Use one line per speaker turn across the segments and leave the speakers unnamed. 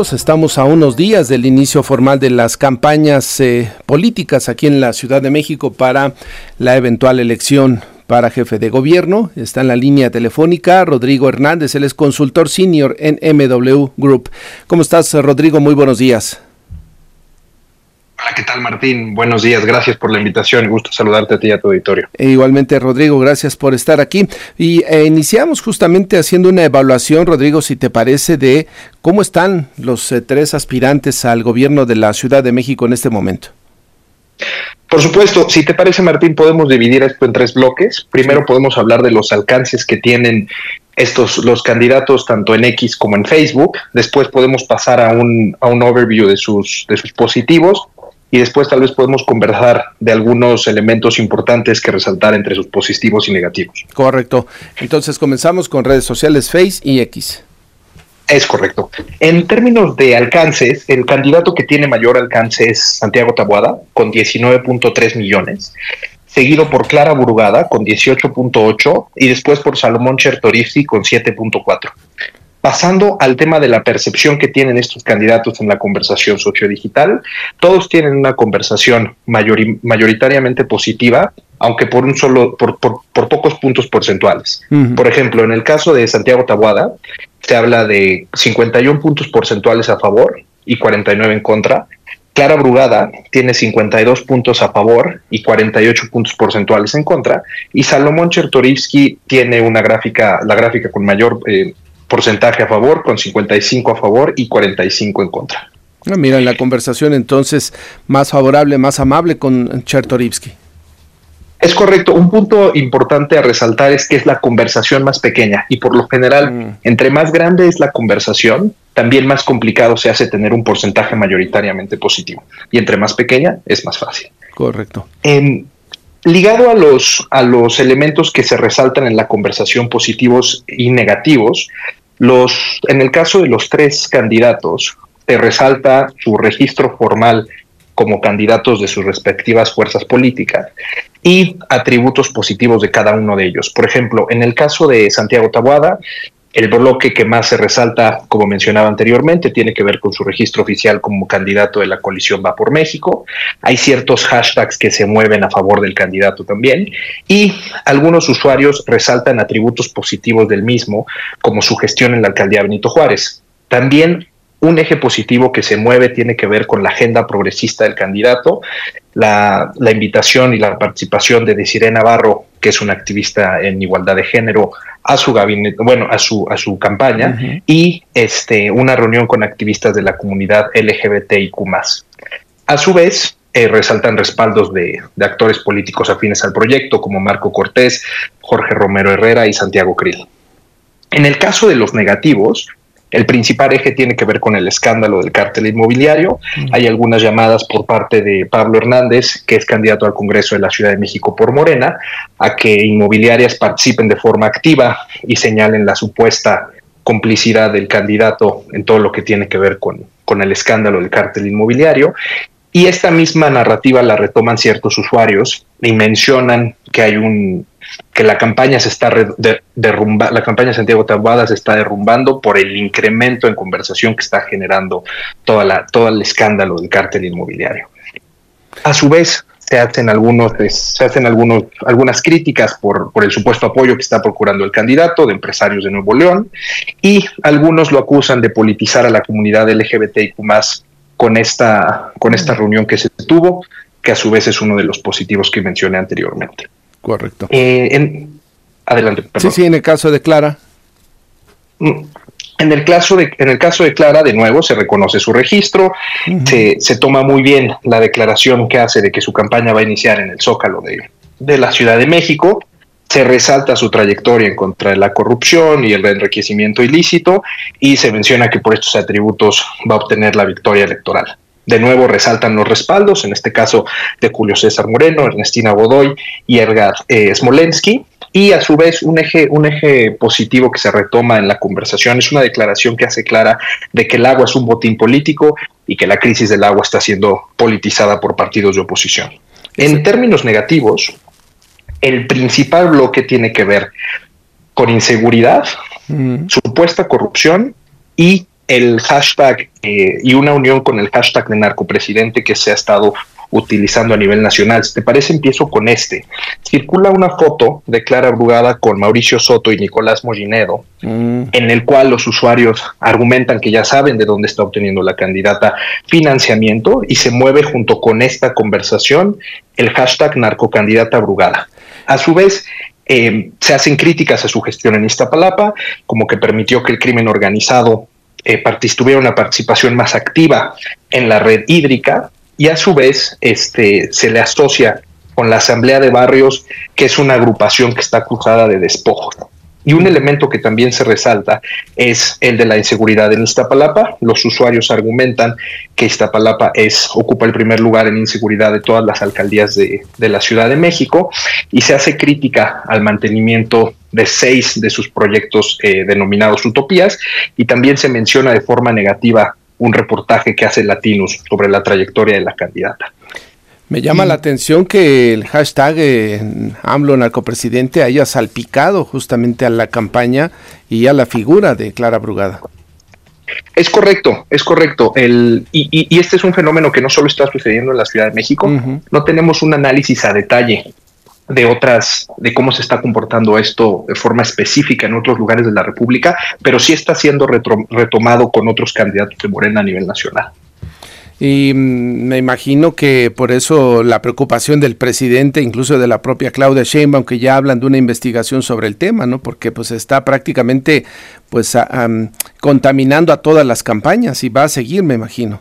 Estamos a unos días del inicio formal de las campañas eh, políticas aquí en la Ciudad de México para la eventual elección para jefe de gobierno. Está en la línea telefónica Rodrigo Hernández, él es consultor senior en MW Group. ¿Cómo estás, Rodrigo? Muy buenos días.
Hola, ¿qué tal Martín? Buenos días, gracias por la invitación, gusto saludarte a ti y a tu auditorio.
E igualmente Rodrigo, gracias por estar aquí. Y eh, iniciamos justamente haciendo una evaluación, Rodrigo, si te parece, de cómo están los eh, tres aspirantes al gobierno de la Ciudad de México en este momento.
Por supuesto, si te parece Martín, podemos dividir esto en tres bloques. Primero podemos hablar de los alcances que tienen estos los candidatos tanto en X como en Facebook. Después podemos pasar a un, a un overview de sus, de sus positivos y después tal vez podemos conversar de algunos elementos importantes que resaltar entre sus positivos y negativos.
Correcto. Entonces comenzamos con redes sociales Face y X.
Es correcto. En términos de alcances, el candidato que tiene mayor alcance es Santiago Tabuada, con 19.3 millones, seguido por Clara Burugada, con 18.8, y después por Salomón Chertorivsky, con 7.4. Pasando al tema de la percepción que tienen estos candidatos en la conversación sociodigital, todos tienen una conversación mayoritariamente positiva, aunque por un solo, por, pocos puntos porcentuales. Por ejemplo, en el caso de Santiago Tabuada, se habla de 51 puntos porcentuales a favor y 49 en contra. Clara Brugada tiene 52 puntos a favor y 48 puntos porcentuales en contra. Y Salomón Chertorivsky tiene una gráfica, la gráfica con mayor eh, porcentaje a favor, con 55 a favor y 45 en contra.
Ah, mira, en la conversación entonces más favorable, más amable con Chertorivsky.
Es correcto. Un punto importante a resaltar es que es la conversación más pequeña y por lo general, mm. entre más grande es la conversación, también más complicado se hace tener un porcentaje mayoritariamente positivo. Y entre más pequeña es más fácil.
Correcto.
ligado a los, a los elementos que se resaltan en la conversación positivos y negativos, los, en el caso de los tres candidatos, se resalta su registro formal como candidatos de sus respectivas fuerzas políticas y atributos positivos de cada uno de ellos. Por ejemplo, en el caso de Santiago Tabuada, el bloque que más se resalta, como mencionaba anteriormente, tiene que ver con su registro oficial como candidato de la coalición Va por México. Hay ciertos hashtags que se mueven a favor del candidato también y algunos usuarios resaltan atributos positivos del mismo, como su gestión en la alcaldía Benito Juárez. También un eje positivo que se mueve tiene que ver con la agenda progresista del candidato, la, invitación y la participación de Desiree Navarro, que es una activista en igualdad de género, a su gabinete, bueno, a su, a su campaña, y este, una reunión con activistas de la comunidad LGBTIQ. A su vez, eh, resaltan respaldos de, de, actores políticos afines al proyecto, como Marco Cortés, Jorge Romero Herrera y Santiago Krill. En el caso de los negativos, el principal eje tiene que ver con el escándalo del cártel inmobiliario. Hay algunas llamadas por parte de Pablo Hernández, que es candidato al Congreso de la Ciudad de México por Morena, a que inmobiliarias participen de forma activa y señalen la supuesta complicidad del candidato en todo lo que tiene que ver con, con el escándalo del cártel inmobiliario. Y esta misma narrativa la retoman ciertos usuarios y mencionan que hay un que la campaña se está derrumbando, la campaña Santiago Tabuada se está derrumbando por el incremento en conversación que está generando toda la, todo el escándalo del cártel inmobiliario. A su vez, se hacen algunos, se hacen algunos, algunas críticas por, por el supuesto apoyo que está procurando el candidato de empresarios de Nuevo León y algunos lo acusan de politizar a la comunidad LGBTIQ con esta, con esta reunión que se tuvo, que a su vez es uno de los positivos que mencioné anteriormente.
Correcto.
Eh, en, adelante.
Sí, sí, en el caso de Clara.
Mm, en el, caso de, en el caso de Clara, de nuevo, se reconoce su registro, se, se, toma muy bien la declaración que hace de que su campaña va a iniciar en el Zócalo de, de la Ciudad de México, se resalta su trayectoria en contra de la corrupción y el enriquecimiento ilícito y se menciona que por estos atributos va a obtener la victoria electoral. De nuevo resaltan los respaldos, en este caso de Julio César Moreno, Ernestina Godoy y Edgar eh, Smolensky. Y a su vez un eje, un eje positivo que se retoma en la conversación es una declaración que hace clara de que el agua es un botín político y que la crisis del agua está siendo politizada por partidos de oposición. En términos negativos, el principal bloque tiene que ver con inseguridad, supuesta corrupción y el hashtag eh, y una unión con el hashtag de narcopresidente que se ha estado utilizando a nivel nacional. Si te parece, empiezo con este. Circula una foto de Clara Brugada con Mauricio Soto y Nicolás Mollinedo, mm. en el cual los usuarios argumentan que ya saben de dónde está obteniendo la candidata financiamiento y se mueve junto con esta conversación el hashtag narcocandidata Brugada. A su vez, eh, se hacen críticas a su gestión en Iztapalapa, como que permitió que el crimen organizado eh, tuviera una participación más activa en la red hídrica, y a su vez este, se le asocia con la Asamblea de Barrios, que es una agrupación que está acusada de despojo. Y un elemento que también se resalta es el de la inseguridad en Iztapalapa. Los usuarios argumentan que Iztapalapa es, ocupa el primer lugar en inseguridad de todas las alcaldías de, la Ciudad de México y se hace crítica al mantenimiento de seis de sus proyectos eh, denominados utopías y también se menciona de forma negativa un reportaje que hace Latinus sobre la trayectoria de la candidata.
Me llama la atención que el hashtag eh, AMLO narcopresidente haya salpicado justamente a la campaña y a la figura de Clara Brugada.
Es correcto, es correcto. El, y, este es un fenómeno que no solo está sucediendo en la Ciudad de México, no tenemos un análisis a detalle de otras, de cómo se está comportando esto de forma específica en otros lugares de la República, pero sí está siendo retomado con otros candidatos de Morena a nivel nacional.
Y mm, me imagino que por eso la preocupación del presidente, incluso de la propia Claudia Sheinbaum, que ya hablan de una investigación sobre el tema, ¿no? Porque pues está prácticamente pues contaminando a todas las campañas y va a seguir, me imagino.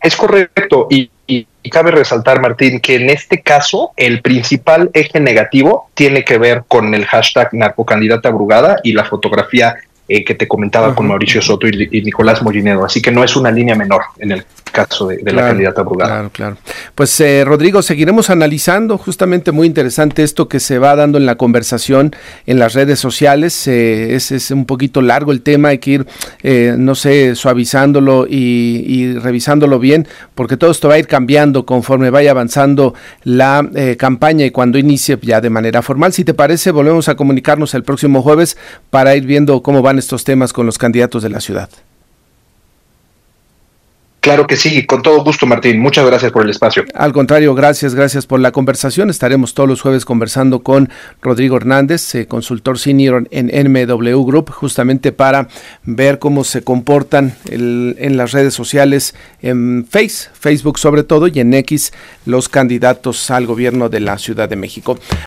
Es correcto y y, cabe resaltar, Martín, que en este caso el principal eje negativo tiene que ver con el hashtag narcocandidata brugada y la fotografía eh, que te comentaba con Mauricio Soto y, Nicolás Mollinedo. Así que no es una línea menor en el caso de, la candidata Brugada.
Claro, claro. Pues eh, Rodrigo, seguiremos analizando justamente muy interesante esto que se va dando en la conversación en las redes sociales. Eh, es, es, un poquito largo el tema, hay que ir, no sé, suavizándolo y, y, revisándolo bien, porque todo esto va a ir cambiando conforme vaya avanzando la campaña y cuando inicie ya de manera formal. Si te parece, volvemos a comunicarnos el próximo jueves para ir viendo cómo van estos temas con los candidatos de la ciudad.
Claro que sí, con todo gusto, Martín. Muchas gracias por el espacio.
Al contrario, gracias, gracias por la conversación. Estaremos todos los jueves conversando con Rodrigo Hernández, eh, consultor senior en NMW Group, justamente para ver cómo se comportan en las redes sociales, en Face, Facebook sobre todo, y en X, los candidatos al gobierno de la Ciudad de México.